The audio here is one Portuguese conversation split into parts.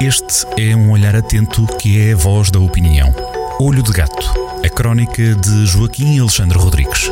Este é um olhar atento que é a voz da opinião. Olho de Gato, a crónica de Joaquim Alexandre Rodrigues.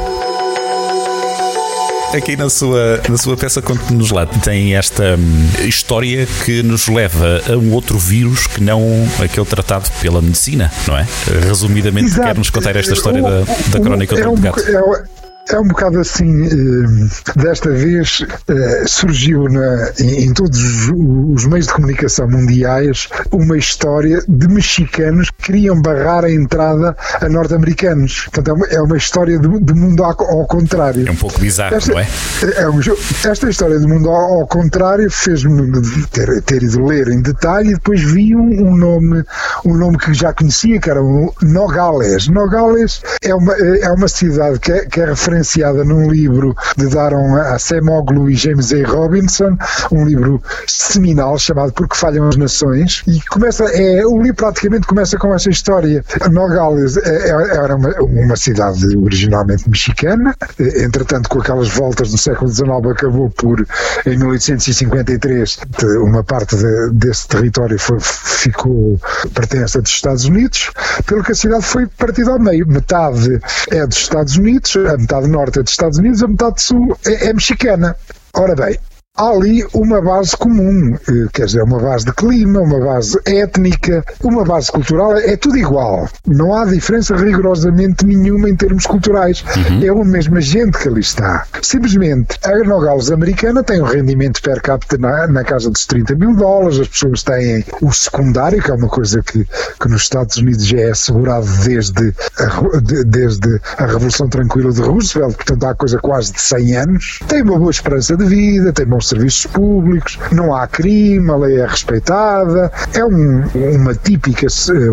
Aqui na sua, na sua peça Conte-nos lá tem esta hum, história que nos leva a um outro vírus que não aquele tratado pela medicina, não é? Resumidamente, quer-nos contar esta história da, da crónica do é um, Gato. É, é um bocado assim, eh, desta vez eh, surgiu na, em, todos os meios de comunicação mundiais uma história de mexicanos que queriam barrar a entrada a norte-americanos. Portanto, é uma é história de, de mundo ao, ao, contrário. É um pouco bizarro, esta, não é? é um, esta história do mundo ao, ao contrário fez-me ter, ter, ido ler em detalhe e depois vi um, um, nome, um nome que já conhecia, que era o Nogales. Nogales é uma, é uma cidade que é, que é referente referenciada num livro de Daron a Semoglu e James A. Robinson, um livro seminal chamado Porque Falham as Nações, e começa, é, o livro praticamente começa com essa história. Nogales é, é, era uma, uma cidade originalmente mexicana, entretanto, com aquelas voltas do século XIX, acabou por, em 1853, uma parte de, desse território foi, ficou pertence dos Estados Unidos, pelo que a cidade foi partida ao meio. Metade é dos Estados Unidos, a metade norte é dos Estados Unidos, a metade sul é, é mexicana. Ora bem, há ali uma base comum, eh, quer dizer, uma base de clima, uma base étnica, uma base cultural, é tudo igual. Não há diferença rigorosamente nenhuma em termos culturais. Uhum. É a mesma gente que ali está. Simplesmente, a Nogales americana tem um rendimento per capita na, na casa dos 30 mil dólares, as pessoas têm o secundário, que é uma coisa que, que nos Estados Unidos já é assegurado desde a, de, desde a Revolução Tranquila de Roosevelt, portanto há coisa quase de 100 anos. Tem uma boa esperança de vida, tem bons serviços públicos, não há crime, a lei é respeitada. É um, uma, típica,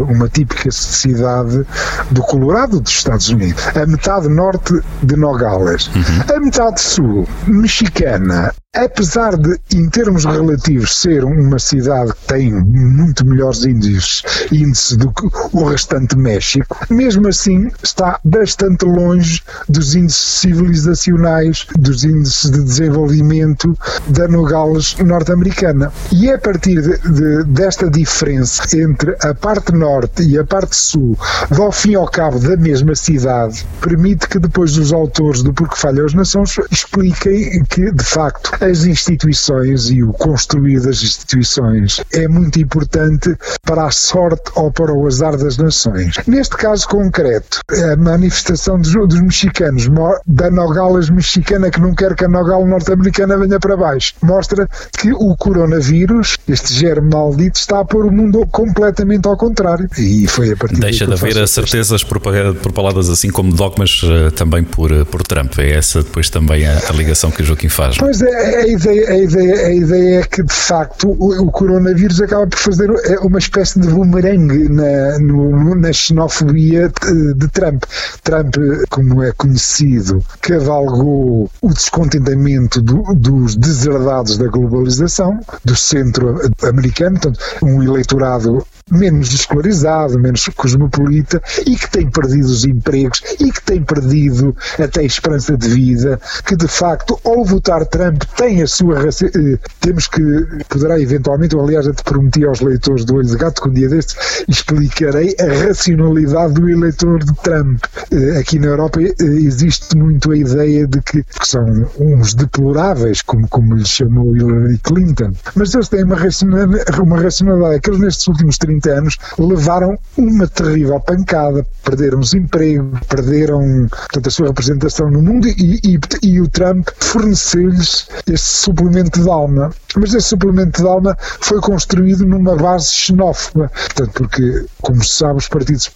uma típica cidade do Colorado dos Estados Unidos. A metade norte de Nogales. Uhum. A metade sul, mexicana, apesar de, em termos relativos, ser uma cidade que tem muito melhores índices, índices do que o restante México, mesmo assim está bastante longe dos índices civilizacionais, dos índices de desenvolvimento da Nogales norte-americana. E é a partir de, de, desta diferença entre a parte norte e a parte sul, do ao fim e ao cabo da mesma cidade, permite que depois os autores do Porque Falha as Nações expliquem que, de facto, as instituições e o construir das instituições é muito importante para a sorte ou para o azar das nações. Neste caso concreto, a manifestação dos, dos mexicanos, da Nogales mexicana que não quer que a Nogales norte-americana venha para baixo, mostra que o coronavírus, este germe maldito, está a pôr o mundo completamente ao contrário. E foi a partir Deixa de haver certezas propaladas assim como dogmas eh, também por, eh, por Trump. É essa depois também a, a ligação que o Joaquim faz. Pois é, a ideia, a ideia, a ideia é que, de facto, o, o coronavírus acaba por fazer é uma espécie de bumerangue na, no, na xenofobia de, Trump. Trump, como é conhecido, cavalgou o descontentamento do, dos deserdados da globalização, do centro americano, portanto, um eleitorado menos escolarizado, menos cosmopolita e que tem perdido os empregos e que tem perdido até a esperança de vida, que de facto, ao votar Trump, tem a sua. Eh, temos que. Poderá eventualmente, eu aliás, te prometi aos leitores do Olho de Gato que um dia destes explicarei a racionalidade do eleitor de Trump. Eh, aqui na Europa eh, existe muito a ideia de que, que são uns deploráveis, como, como lhe chamou Hillary Clinton, mas eles têm uma racionalidade, uma racionalidade que eles nestes últimos 30 30 anos, levaram uma terrível pancada, perderam os empregos, perderam portanto, a sua representação no mundo e, e, e o Trump forneceu-lhes esse suplemento de alma. Mas esse suplemento de alma foi construído numa base xenófoba, portanto, porque, como se sabe, os partidos,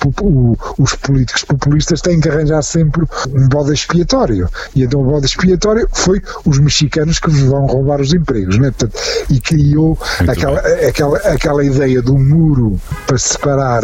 os políticos populistas têm que arranjar sempre um bode expiatório. E então o bode expiatório foi os mexicanos que vos vão roubar os empregos, né? portanto, e criou aquela, aquela, aquela ideia do muro para separar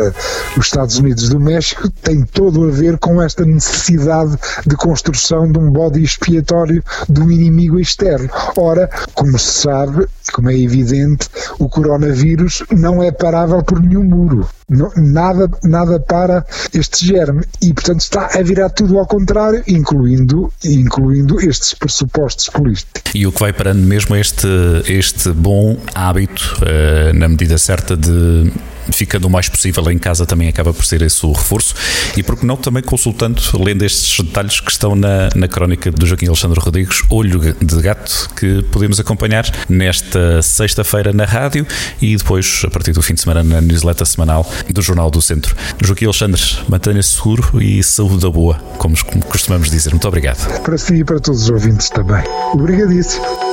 os Estados Unidos do México tem todo a ver com esta necessidade de construção de um bode expiatório do inimigo externo. Ora, como se sabe, como é evidente, o coronavírus não é parável por nenhum muro. Nada, nada para este germe e, portanto, está a virar tudo ao contrário, incluindo, incluindo estes pressupostos políticos. E o que vai parando mesmo é este, este bom hábito, uh, na medida certa, de ficando o mais possível em casa também acaba por ser esse o reforço e porque não também consultando, lendo estes detalhes que estão na, na crónica do Joaquim Alexandre Rodrigues, Olho de Gato, que podemos acompanhar nesta sexta-feira na rádio e depois a partir do fim de semana na newsletter semanal do Jornal do Centro. Joaquim Alexandre, mantenha-se seguro e saúde boa, como costumamos dizer. Muito obrigado. Para si e para todos os ouvintes também. Obrigadíssimo.